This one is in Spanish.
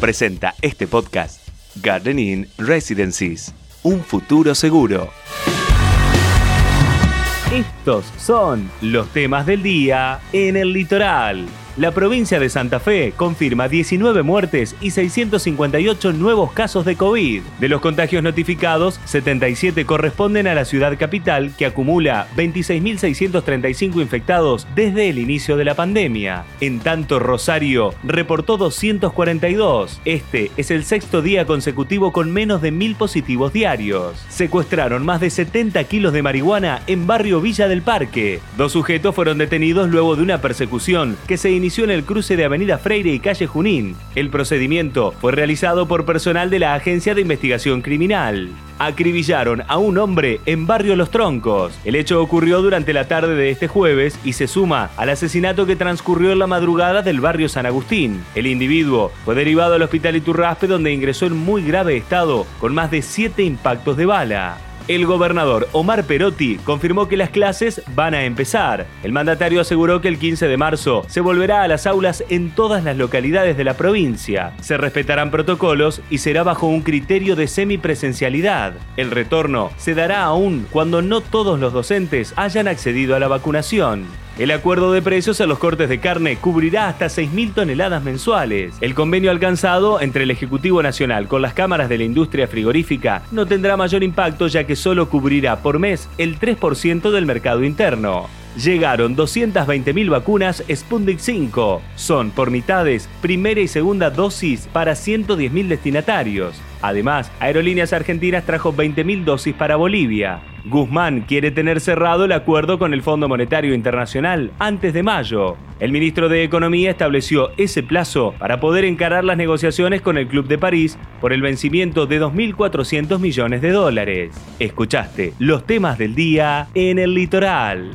Presenta este podcast Gardening Residencies. Un futuro seguro. Estos son los temas del día en el litoral. La provincia de Santa Fe confirma 19 muertes y 658 nuevos casos de COVID. De los contagios notificados, 77 corresponden a la ciudad capital, que acumula 26.635 infectados desde el inicio de la pandemia. En tanto, Rosario reportó 242. Este es el sexto día consecutivo con menos de 1.000 positivos diarios. Secuestraron más de 70 kilos de marihuana en barrio Villa del Parque. Dos sujetos fueron detenidos luego de una persecución que se inició en el cruce de Avenida Freire y Calle Junín. El procedimiento fue realizado por personal de la Agencia de Investigación Criminal. Acribillaron a un hombre en Barrio Los Troncos. El hecho ocurrió durante la tarde de este jueves y se suma al asesinato que transcurrió en la madrugada del barrio San Agustín. El individuo fue derivado al hospital Iturraspe donde ingresó en muy grave estado con más de siete impactos de bala. El gobernador Omar Perotti confirmó que las clases van a empezar. El mandatario aseguró que el 15 de marzo se volverá a las aulas en todas las localidades de la provincia. Se respetarán protocolos y será bajo un criterio de semipresencialidad. El retorno se dará aún cuando no todos los docentes hayan accedido a la vacunación. El acuerdo de precios a los cortes de carne cubrirá hasta 6.000 toneladas mensuales. El convenio alcanzado entre el Ejecutivo Nacional con las cámaras de la industria frigorífica no tendrá mayor impacto ya que solo cubrirá por mes el 3% del mercado interno. Llegaron 220.000 vacunas Sputnik 5. Son por mitades primera y segunda dosis para 110.000 destinatarios. Además, Aerolíneas Argentinas trajo 20.000 dosis para Bolivia. Guzmán quiere tener cerrado el acuerdo con el Fondo Monetario Internacional antes de mayo. El ministro de Economía estableció ese plazo para poder encarar las negociaciones con el Club de París por el vencimiento de 2.400 millones de dólares. Escuchaste los temas del día en el litoral.